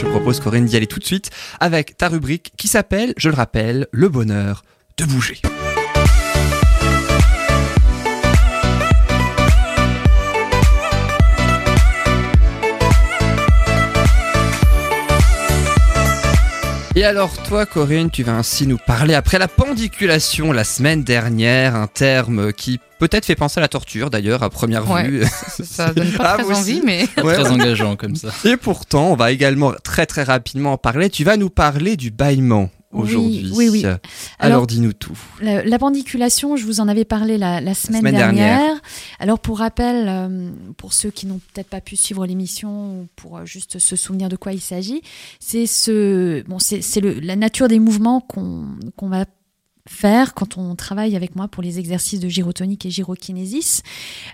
Je propose Corinne d'y aller tout de suite avec ta rubrique qui s'appelle, je le rappelle, le bonheur de bouger. Et alors toi Corinne, tu vas ainsi nous parler après la pendiculation la semaine dernière, un terme qui peut-être fait penser à la torture d'ailleurs à première vue. ça donne pas ah, très envie mais très engageant comme ça. Et pourtant, on va également très très rapidement en parler. Tu vas nous parler du bâillement aujourd'hui. Oui, oui, Alors, dis-nous tout. La, pendiculation, je vous en avais parlé la, semaine, dernière. Alors pour rappel, euh, pour ceux qui n'ont peut-être pas pu suivre l'émission ou pour euh, juste se souvenir de quoi il s'agit, c'est ce, bon, c'est la nature des mouvements qu'on va faire quand on travaille avec moi pour les exercices de gyrotonique et gyrokinésis.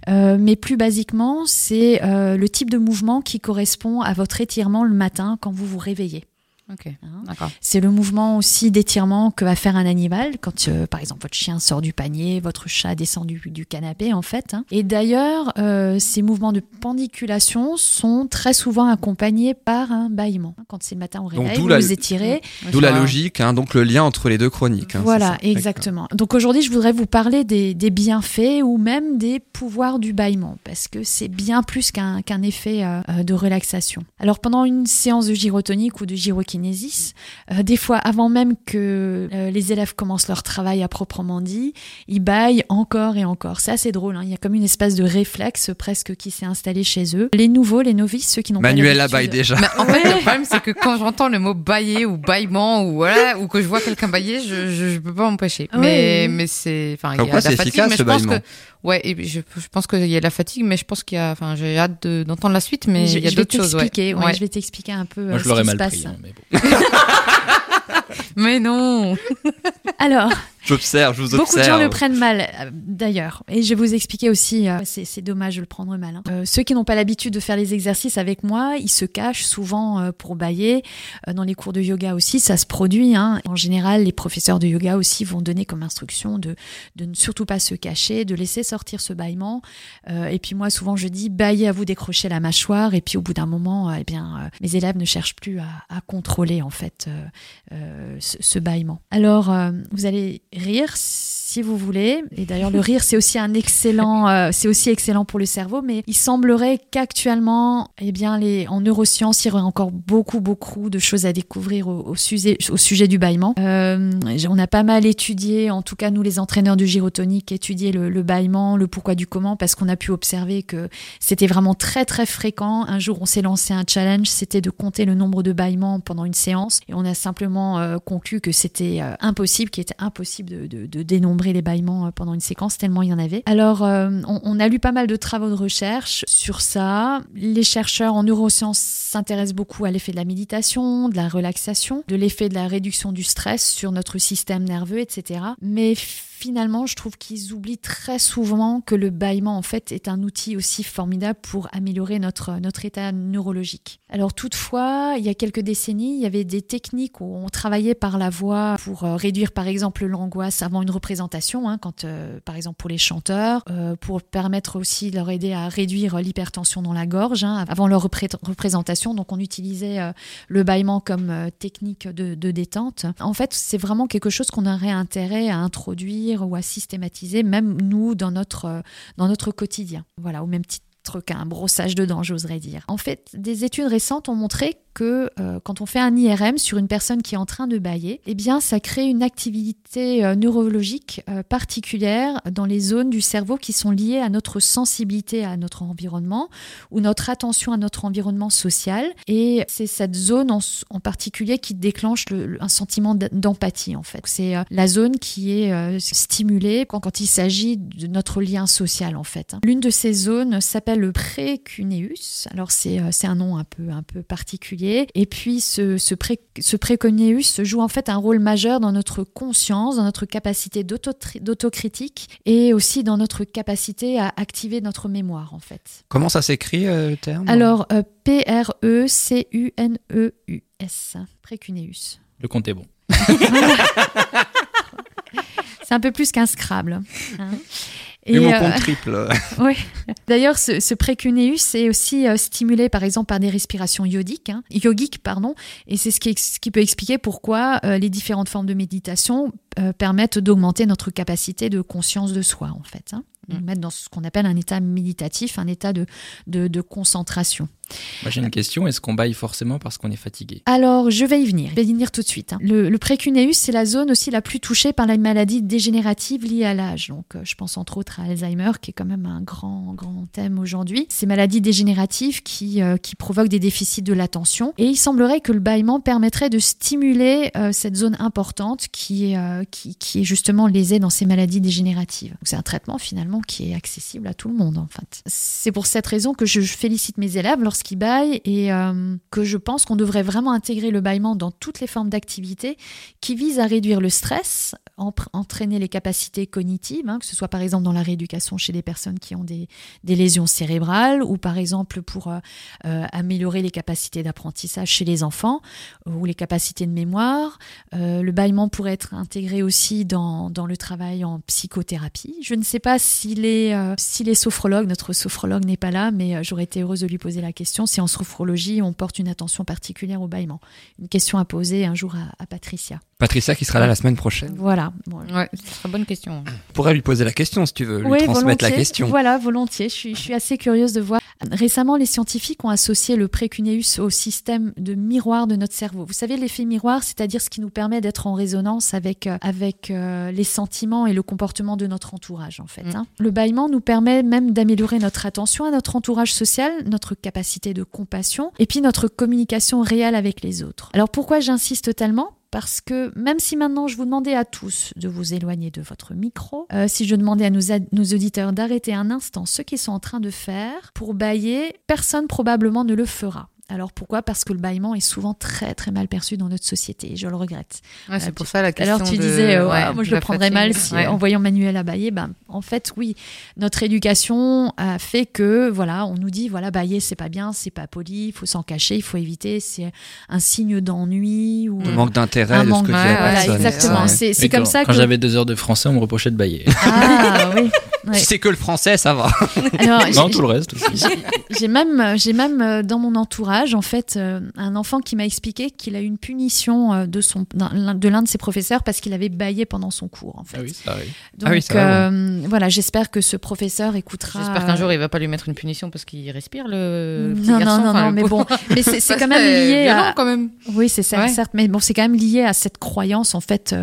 Euh, mais plus basiquement, c'est le type de mouvement qui correspond à votre étirement le matin quand vous vous réveillez. Hein. c'est le mouvement aussi d'étirement que va faire un animal quand, euh, par exemple, votre chien sort du panier, votre chat descend du, du canapé, en fait. Hein. Et d'ailleurs, euh, ces mouvements de pendiculation sont très souvent accompagnés par un bâillement. Quand c'est le matin au réveil, vous, vous étirez. D'où la logique, hein, donc le lien entre les deux chroniques. voilà, exactement. Donc aujourd'hui, je voudrais vous parler des, des, bienfaits ou même des pouvoirs du bâillement, parce que c'est bien plus qu'un qu'un effet euh, de relaxation. Alors pendant une séance de gyrotonique ou de gyrokinésie, euh, des fois, avant même que euh, les élèves commencent leur travail à proprement dit, ils baillent encore et encore. C'est assez drôle. Hein. Il y a comme une espèce de réflexe presque qui s'est installé chez eux. Les nouveaux, les novices, ceux qui n'ont pas Manuel la baille déjà. en fait, le problème, c'est que quand j'entends le mot bailler ou baillement ou voilà, ou que je vois quelqu'un bailler, je, je, peux pas m'empêcher. Mais, mais c'est, enfin, il y a la fatigue, mais je pense que Ouais, et je, je pense qu'il y a la fatigue, mais je pense qu'il y a. Enfin, j'ai hâte d'entendre la suite, mais il y a d'autres choses. Ouais. Je vais t'expliquer un peu Moi, euh, je l'aurais mal pris, hein, mais bon. mais non Alors, J'observe, je vous observe. Beaucoup de gens le prennent mal, euh, d'ailleurs. Et je vais vous expliquer aussi, euh, c'est dommage de le prendre mal. Hein. Euh, ceux qui n'ont pas l'habitude de faire les exercices avec moi, ils se cachent souvent pour bailler. dans les cours de yoga aussi, ça se produit. Hein. En général, les professeurs de yoga aussi vont donner comme instruction de, de ne surtout pas se cacher, de laisser sortir ce bâillement. et puis moi, souvent, je dis, baillez à vous décrocher la mâchoire. Et puis au bout d'un moment, eh bien, mes élèves ne cherchent plus à, à contrôler, en fait, ce, ce bâillement. Alors, vous allez rire vous voulez. Et d'ailleurs, le rire, c'est aussi un excellent, euh, c'est aussi excellent pour le cerveau. Mais il semblerait qu'actuellement, eh bien, les, en neurosciences, il y aurait encore beaucoup, beaucoup de choses à découvrir au, sujet, au sujet du bâillement. Euh, on a pas mal étudié, en tout cas nous, les entraîneurs du gyrotonique, étudié le, le bâillement, le pourquoi du comment, parce qu'on a pu observer que c'était vraiment très, très fréquent. Un jour, on s'est lancé un challenge, c'était de compter le nombre de bâillements pendant une séance, et on a simplement euh, conclu que c'était impossible, qu'il était impossible de, de dénombrer les bâillements euh, pendant une séquence, tellement il y en avait. Alors, euh, on, a lu pas mal de travaux de recherche sur ça. Les chercheurs en neurosciences s'intéressent beaucoup à l'effet de la méditation, de la relaxation, de l'effet de la réduction du stress sur notre système nerveux, etc. Mais finalement, je trouve qu'ils oublient très souvent que le bâillement, en fait, est un outil aussi formidable pour améliorer notre, notre état neurologique. Alors, toutefois, il y a quelques décennies, il y avait des techniques où on travaillait par la voix pour euh, réduire, par exemple, l'angoisse avant une représentation, hein, quand, euh, par exemple, pour les chanteurs, euh, pour permettre aussi de leur aider à réduire l'hypertension dans la gorge hein, avant leur représentation. Donc, on utilisait le bâillement comme technique de, de détente. En fait, c'est vraiment quelque chose qu'on aurait intérêt à introduire ou à systématiser, même nous, dans notre, euh, dans notre quotidien. Voilà, au même titre qu'un brossage de dents, j'oserais dire. En fait, des études récentes ont montré que euh, quand on fait un IRM sur une personne qui est en train de bailler, eh bien, ça crée une activité euh, neurologique euh, particulière dans les zones du cerveau qui sont liées à notre sensibilité à notre environnement ou notre attention à notre environnement social. Et c'est cette zone en, particulier qui déclenche un sentiment d'empathie, en fait. C'est la zone qui est stimulée quand, quand il s'agit de notre lien social, en fait. Hein. L'une de ces zones s'appelle le précuneus. Alors, c'est un nom un peu, un peu particulier et puis ce, ce, pré, ce joue en fait un rôle majeur dans notre conscience, dans notre capacité d'autocritique et aussi dans notre capacité à activer notre mémoire en fait. Comment ça s'écrit euh, le terme? Alors euh, P-R-E-C-U-N-E-U-S, précuneus. Le compte est bon. C'est un peu plus qu'un Scrabble. Hein. Et, mon compte triple. oui. D'ailleurs, ce, ce précuneus est aussi stimulé, par exemple, par des respirations yodiques, hein, yogiques, pardon, et c'est ce qui, ce qui peut expliquer pourquoi les différentes formes de méditation permettent d'augmenter notre capacité de conscience de soi, en fait. Hein nous mm. mettre dans ce qu'on appelle un état méditatif, un état de, de, de concentration. Moi j'ai une question, est-ce qu'on baille forcément parce qu'on est fatigué? Alors je vais y venir, je vais y venir tout de suite. Hein. Le, le précuneus, c'est la zone aussi la plus touchée par la maladie dégénérative liée à l'âge. Donc euh, je pense entre autres à Alzheimer, qui est quand même un grand, grand thème aujourd'hui. Ces maladies dégénératives qui, euh, qui provoquent des déficits de l'attention. Et il semblerait que le bâillement permettrait de stimuler euh, cette zone importante qui est, qui, qui, est justement lésée dans ces maladies dégénératives. C'est un traitement finalement qui est accessible à tout le monde en fait. C'est pour cette raison que je félicite mes élèves lorsqu'ils baillent et euh, que je pense qu'on devrait vraiment intégrer le bâillement dans toutes les formes d'activité qui visent à réduire le stress, entraîner les capacités cognitives, hein, que ce soit par exemple dans la rééducation chez des personnes qui ont des, lésions cérébrales ou par exemple pour euh, euh, améliorer les capacités d'apprentissage chez les enfants ou les capacités de mémoire. le bâillement pourrait être intégré aussi dans, dans le travail en psychothérapie. Je ne sais pas si s'il est, euh, est sophrologue, notre sophrologue n'est pas là, mais euh, j'aurais été heureuse de lui poser la question si en sophrologie on porte une attention particulière au bâillement. Une question à poser un jour à, Patricia. Patricia qui sera là la semaine prochaine. Voilà. Ouais, c'est une bonne question. On pourrait lui poser la question si tu veux, lui transmettre la question. Voilà, volontiers. Je suis, je suis assez curieuse de voir. Récemment, les scientifiques ont associé le précuneus au système de miroir de notre cerveau. Vous savez, l'effet miroir, c'est-à-dire ce qui nous permet d'être en résonance avec, euh, avec les sentiments et le comportement de notre entourage, en fait. Mm. Hein. Le bâillement nous permet même d'améliorer notre attention à notre entourage social, notre capacité de compassion et puis notre communication réelle avec les autres. Alors pourquoi j'insiste tellement? Parce que même si maintenant je vous demandais à tous de vous éloigner de votre micro, euh, si je demandais à nos, nos auditeurs d'arrêter un instant ce qu'ils sont en train de faire pour bailler, personne probablement ne le fera. Alors pourquoi? Parce que le bâillement est souvent très très mal perçu dans notre société. Je le regrette. c'est euh, pour ça la question. Alors tu disais, euh, moi je le prendrais mal si, en voyant Manuel à bailler. Ben, en fait, oui, notre éducation a fait que voilà, on nous dit voilà bailler c'est pas bien, c'est pas poli, il faut s'en cacher, il faut éviter, c'est un signe d'ennui ou un manque d'intérêt de ce que voilà, Exactement. C'est comme ça quand j'avais deux heures de français, on me reprochait de bailler. Ah oui. Si c'est que le français, ça va. non, tout le reste aussi. J'ai même, j'ai même euh, dans mon entourage, en fait, euh, un enfant qui m'a expliqué qu'il a eu une punition euh, de son, de l'un de ses professeurs parce qu'il avait baillé pendant son cours, en fait. Ah oui, ça arrive. Donc, ah voilà, j'espère que ce professeur écoutera. J'espère qu'un jour il va pas lui mettre une punition parce qu'il respire le. non, non, non, non, mais bon, mais c'est quand même lié à. quand même. Oui, c'est certes, certes, mais bon, c'est quand même lié à cette croyance, en fait,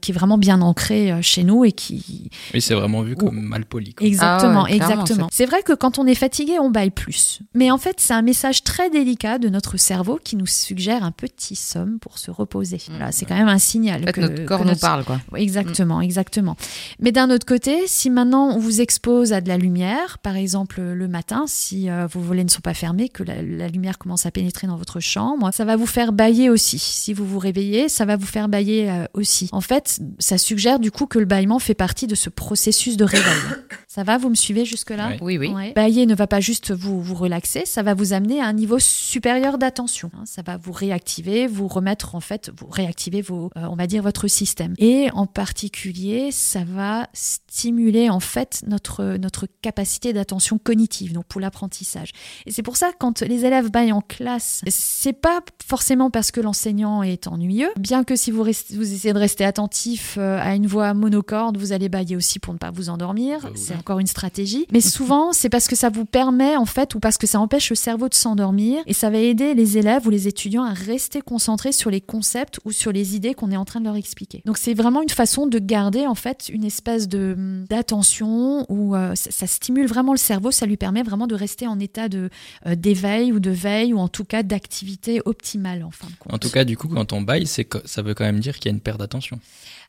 qui est vraiment bien ancrée chez nous et qui. Oui, c'est vraiment vu comme mal poli. Exactement, ah exactement. C'est vrai que quand on est fatigué, on baille plus. Mais en fait, c'est un message très délicat de notre cerveau qui nous suggère un petit somme pour se reposer. Mmh. Voilà, c'est quand même un signal. que notre corps nous parle, quoi. Exactement, mmh. exactement. Mais d'un autre côté, si maintenant on vous expose à de la lumière, par exemple le matin, si euh, vos volets ne sont pas fermés, que la, lumière commence à pénétrer dans votre chambre, ça va vous faire bailler aussi. Si vous vous réveillez, ça va vous faire bailler euh, aussi. En fait, ça suggère du coup que le bâillement fait partie de ce processus de réveil. Ça va, vous me suivez jusque-là Oui, oui. Bailler ne va pas juste vous, vous relaxer, ça va vous amener à un niveau supérieur d'attention. Hein. Ça va vous réactiver, vous remettre en fait, vous réactiver vos, euh, on va dire votre système. Et en particulier, ça va stimuler en fait notre, notre capacité d'attention cognitive, donc pour l'apprentissage. Et c'est pour ça quand les élèves baillent en classe, c'est pas forcément parce que l'enseignant est ennuyeux, bien que si vous, restez, vous essayez de rester attentif euh, à une voix monocorde, vous allez bailler aussi pour ne pas vous endormir. Bah c'est encore une stratégie. Mais souvent, c'est parce que ça vous permet en fait, ou parce que ça empêche le cerveau de s'endormir, et ça va aider les élèves ou les étudiants à rester concentrés sur les concepts ou sur les idées qu'on est en train de leur expliquer. Donc c'est vraiment une façon de garder en fait une espèce de d'attention où euh, ça, stimule vraiment le cerveau, ça lui permet vraiment de rester en état de euh, d'éveil ou de veille ou en tout cas d'activité optimale en fin de compte. En tout cas, du coup, quand on baille, c'est ça veut quand même dire qu'il y a une perte d'attention.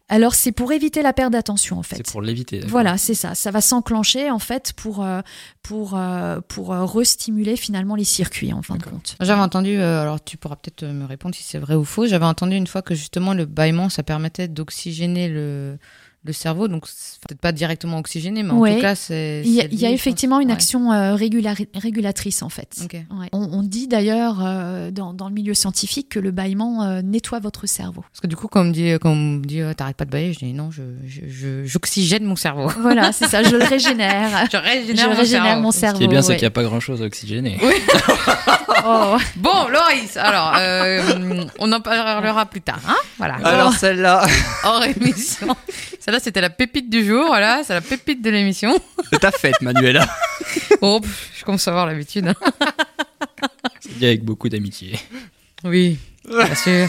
Alors c'est pour éviter la perte d'attention en fait. C'est pour l'éviter. Voilà, c'est ça. Ça va s'enclencher en fait pour euh, pour euh, pour euh, restimuler finalement les circuits en fin de compte. J'avais entendu, alors tu pourras peut-être me répondre si c'est vrai ou faux. J'avais entendu une fois que justement le bâillement ça permettait d'oxygéner le le cerveau, donc peut-être pas directement oxygéné, mais en tout cas, c'est. Il y a, effectivement une action euh, régulatrice en fait. On, dit d'ailleurs euh, dans, dans, le milieu scientifique que le bâillement euh, nettoie votre cerveau. Parce que du coup, quand on me dit, quand on me dit t'arrêtes pas de bâiller, je dis non, j'oxygène je, mon cerveau. Voilà, c'est ça, je le régénère. je régénère, mon, cerveau. Ce qui est bien, c'est qu'il n'y a pas grand chose à oxygéner. Oui. oh. Bon, Loris, alors, on en parlera plus tard. Hein voilà. Alors, celle-là. Hors émission. Celle-là, c'était la pépite du jour, voilà, c'est la pépite de l'émission. C'est ta fête, Manuela. oh, je commence à avoir l'habitude. Hein. C'est dit avec beaucoup d'amitié. Oui, bien sûr.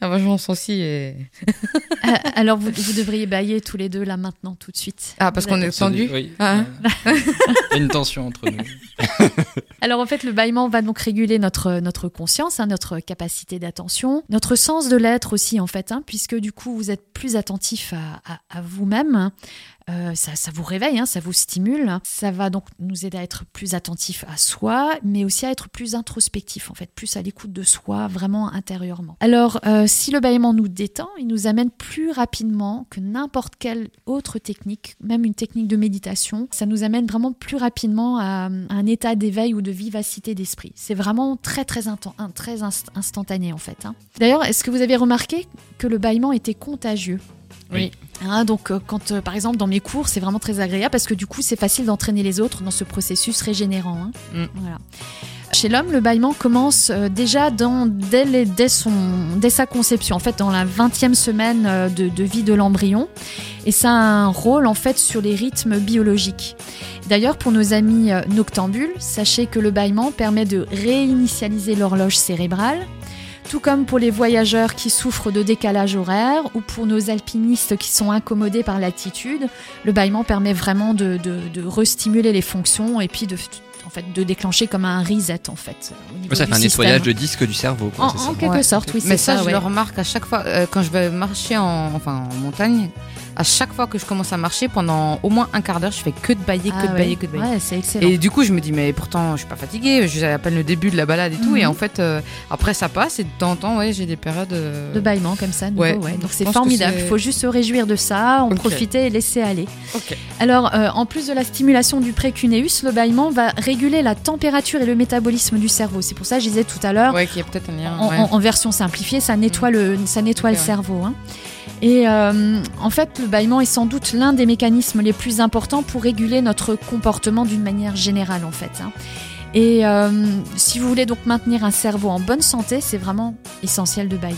La vengeance aussi. Et... Euh, alors, vous, devriez bailler tous les deux là maintenant, tout de suite. Ah, parce qu'on est tendu Oui. Ah. Il y a une tension entre nous. alors, en fait, le bâillement va donc réguler notre, notre conscience, hein, notre capacité d'attention, notre sens de l'être aussi, en fait, hein, puisque du coup, vous êtes plus attentif à, à vous-même, euh, ça, vous réveille, hein, ça vous stimule. Ça va donc nous aider à être plus attentif à soi, mais aussi à être plus introspectif, en fait, plus à l'écoute de soi, vraiment intérieurement. Alors, euh, si le bâillement nous détend, il nous amène plus rapidement que n'importe quelle autre technique, même une technique de méditation, ça nous amène vraiment plus rapidement à, un état d'éveil ou de vivacité d'esprit. C'est vraiment très, très, très instantané, en fait. Hein. D'ailleurs, est-ce que vous avez remarqué que le bâillement était contagieux? Oui. Hein, donc, euh, quand, euh, par exemple, dans mes cours, c'est vraiment très agréable parce que du coup, c'est facile d'entraîner les autres dans ce processus régénérant. Hein. Mm. Voilà. Chez l'homme, le bâillement commence euh, déjà dans, dès, son, dès, sa conception, en fait, dans la 20e semaine de, de vie de l'embryon. Et ça a un rôle, en fait, sur les rythmes biologiques. D'ailleurs, pour nos amis noctambules, sachez que le bâillement permet de réinitialiser l'horloge cérébrale tout comme pour les voyageurs qui souffrent de décalage horaire ou pour nos alpinistes qui sont incommodés par l'altitude, le bâillement permet vraiment de, de, restimuler les fonctions et puis de, en fait, de déclencher comme un reset en fait. ça fait un nettoyage de disque du cerveau. en, quelque sorte, oui. Mais ça, je le remarque à chaque fois euh, quand je vais marcher en, enfin, en montagne à chaque fois que je commence à marcher, pendant au moins un quart d'heure, je fais que de bailler, que ah de bailler, que de bailler. Ouais, c'est excellent. Et du coup, je me dis, mais pourtant, je suis pas fatiguée, j'ai à peine le début de la balade et tout. Et mhm. en fait, euh, après, ça passe et de temps en temps, ouais, j'ai des périodes. Euh, de bâillement comme ça, nouveau, ouais. Donc c'est formidable. Il faut juste se réjouir de ça, en profiter et laisser aller. Alors, euh, en plus de la stimulation du précuneus, le bâillement va réguler la température et le métabolisme du cerveau. C'est pour ça que je disais tout à l'heure. Ouais, qu'il y a peut-être un lien. En, version simplifiée, ça nettoie le, ça nettoie le cerveau. Hein. Et euh, en fait, le bâillement est sans doute l'un des mécanismes les plus importants pour réguler notre comportement d'une manière générale, en fait. Hein. Et euh, si vous voulez donc maintenir un cerveau en bonne santé, c'est vraiment essentiel de bailler.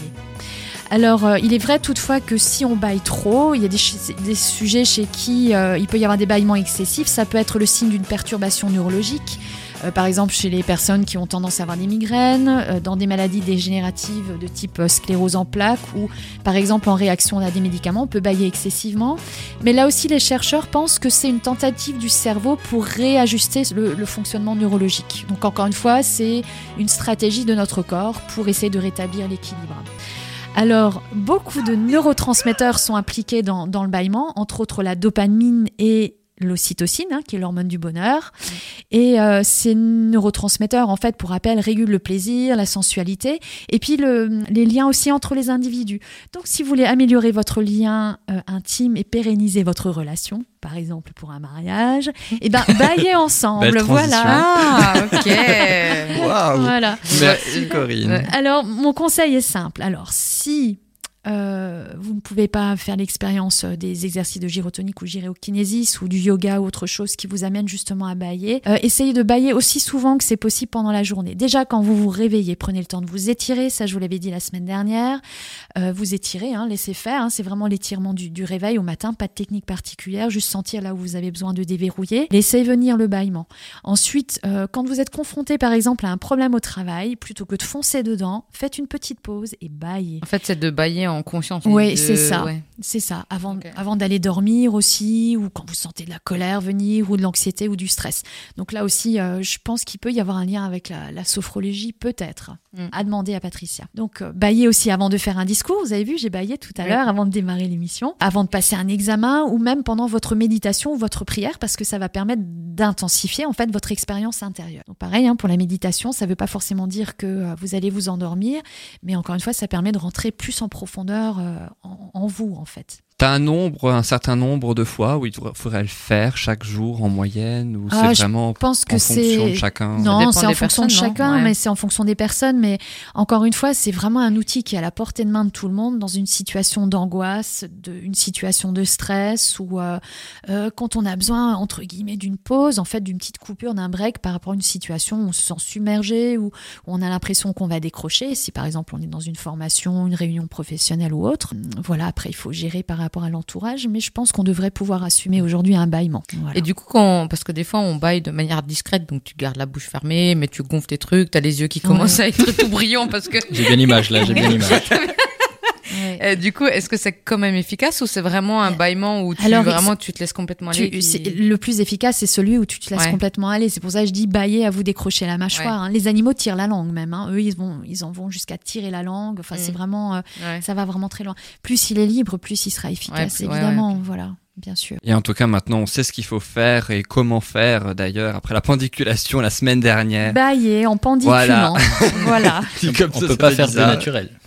Alors, euh, il est vrai toutefois que si on baille trop, il y a des, sujets chez qui il peut y avoir des bâillements excessifs. Ça peut être le signe d'une perturbation neurologique, euh, par exemple chez les personnes qui ont tendance à avoir des migraines, euh, dans des maladies dégénératives de type euh, sclérose en plaques ou par exemple en réaction à des médicaments, on peut bailler excessivement. Mais là aussi, les chercheurs pensent que c'est une tentative du cerveau pour réajuster le, fonctionnement neurologique. Donc encore une fois, c'est une stratégie de notre corps pour essayer de rétablir l'équilibre. Alors, beaucoup de neurotransmetteurs sont impliqués dans, dans, le bâillement, entre autres la dopamine et l'ocytocine, hein, qui est l'hormone du bonheur. Et euh, ces neurotransmetteurs, en fait, pour rappel, régulent le plaisir, la sensualité, et puis le, les liens aussi entre les individus. Donc, si vous voulez améliorer votre lien euh, intime et pérenniser votre relation, par exemple pour un mariage, et eh ben baillez ensemble, voilà. Ah, ok. Voilà. Merci Corinne. Alors, mon conseil est simple. Alors, si euh, vous ne pouvez pas faire l'expérience euh, des exercices de gyrotonique ou gyrokinésis ou du yoga ou autre chose qui vous amène justement à bailler. Euh, essayez de bailler aussi souvent que c'est possible pendant la journée. Déjà, quand vous vous réveillez, prenez le temps de vous étirer. Ça, je vous l'avais dit la semaine dernière. vous étirez, hein, laissez faire. Hein, c'est vraiment l'étirement du, réveil au matin. Pas de technique particulière. Juste sentir là où vous avez besoin de déverrouiller. Laissez venir le bâillement. Ensuite, quand vous êtes confronté, par exemple, à un problème au travail, plutôt que de foncer dedans, faites une petite pause et baillez. En fait, c'est de bailler en conscience. Oui, c'est ça. C'est ça. Avant, avant d'aller dormir aussi, ou quand vous sentez de la colère venir, ou de l'anxiété, ou du stress. Donc là aussi, euh, je pense qu'il peut y avoir un lien avec la, sophrologie, peut-être, mm. à demander à Patricia. Donc, euh, bailler aussi avant de faire un discours. Vous avez vu, j'ai baillé tout à l'heure avant de démarrer l'émission, avant de passer un examen, ou même pendant votre méditation ou votre prière, parce que ça va permettre d'intensifier en fait votre expérience intérieure. Donc pareil, hein, pour la méditation, ça ne veut pas forcément dire que euh, vous allez vous endormir, mais encore une fois, ça permet de rentrer plus en profondeur euh, en, vous, en fait. T'as un nombre, un certain nombre de fois où il faudrait le faire chaque jour en moyenne ou ah, c'est vraiment pense que en fonction de chacun? Non, c'est en fonction de chacun, mais c'est en fonction des personnes. Mais encore une fois, c'est vraiment un outil qui est à la portée de main de tout le monde dans une situation d'angoisse, de, une situation de stress ou euh, euh, quand on a besoin entre guillemets d'une pause, en fait, d'une petite coupure, d'un break par rapport à une situation où on se sent submergé ou où on a l'impression qu'on va décrocher. Si par exemple on est dans une formation, une réunion professionnelle ou autre, voilà. Après, il faut gérer par rapport rapport à l'entourage, mais je pense qu'on devrait pouvoir assumer aujourd'hui un bâillement. Et du coup, quand, parce que des fois on baille de manière discrète, donc tu gardes la bouche fermée, mais tu gonfles tes trucs, tu as les yeux qui commencent à être tout brillants parce que. J'ai bien l'image là, j'ai bien l'image. Euh, du coup, est-ce que c'est quand même efficace ou c'est vraiment un bâillement où tu, vraiment tu te laisses complètement aller Le plus efficace, c'est celui où tu te laisses complètement aller. C'est pour ça que je dis bailler à vous décrocher la mâchoire. Hein. Les animaux tirent la langue même. Hein. Eux, ils, vont, ils en vont jusqu'à tirer la langue. Enfin, c'est mm. vraiment, euh, ça va vraiment très loin. Plus il est libre, plus il sera efficace, évidemment. Voilà bien sûr. Et en tout cas, maintenant, on sait ce qu'il faut faire et comment faire, d'ailleurs, après la pendiculation la semaine dernière. Bailler en pendiculant. Voilà. on, ne peut pas faire de naturel.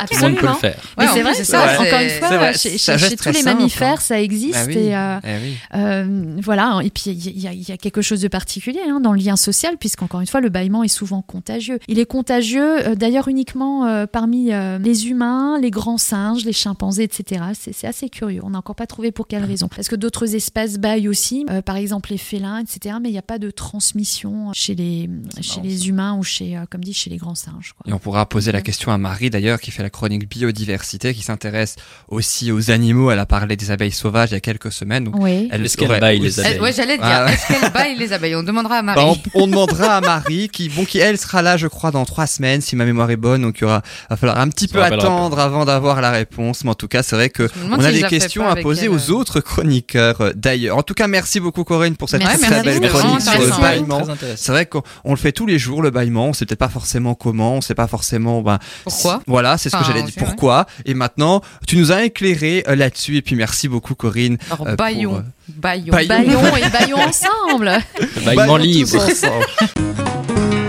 Absolument. peut le faire. Oui, c'est vrai, c'est ça. Encore une fois, chez, tous les mammifères, hein. ça existe. Bah et, euh, eh euh, voilà. Et puis, il y, a quelque chose de particulier hein, dans le lien social, puisqu'encore une fois, le bâillement est souvent contagieux. Il est contagieux, euh, d'ailleurs, uniquement parmi les humains, les grands singes, les chimpanzés, etc. C'est assez curieux. On n'a encore pas trouvé pour quelle raison. Parce que d'autres espèces baillent aussi, par exemple les félins, etc. Mais il n'y a pas de transmission chez les, chez les humains ou chez, comme dit, chez les grands singes. Et on pourra poser la question à Marie, d'ailleurs, qui fait la chronique biodiversité qui s'intéresse aussi aux animaux. Elle a parlé des abeilles sauvages il y a quelques semaines. Donc oui. Elle Est-ce qu'elle baille les abeilles Ouais, j'allais dire. Ah est-ce qu'elle baille les abeilles? On demandera à Marie. Bah, on, demandera à Marie qui, bon, qui elle sera là, je crois, dans trois semaines si ma mémoire est bonne. Donc il y aura, va falloir un petit peu attendre avant d'avoir la réponse. Mais en tout cas, c'est vrai que on a des questions à poser aux autres chroniqueurs euh, d'ailleurs. En tout cas, merci beaucoup Corinne pour cette très belle chronique sur le bâillement. C'est vrai qu'on le fait tous les jours le bâillement. On sait peut-être pas forcément comment, on sait pas forcément. Ben, Pourquoi? Voilà, c'est ce que j'allais dire pourquoi. Et maintenant, tu nous as éclairé euh, là-dessus. Et puis merci beaucoup, Corinne. Alors, euh, baillons. Euh, baillons. Baillons. et baillons ensemble. Baillons libre.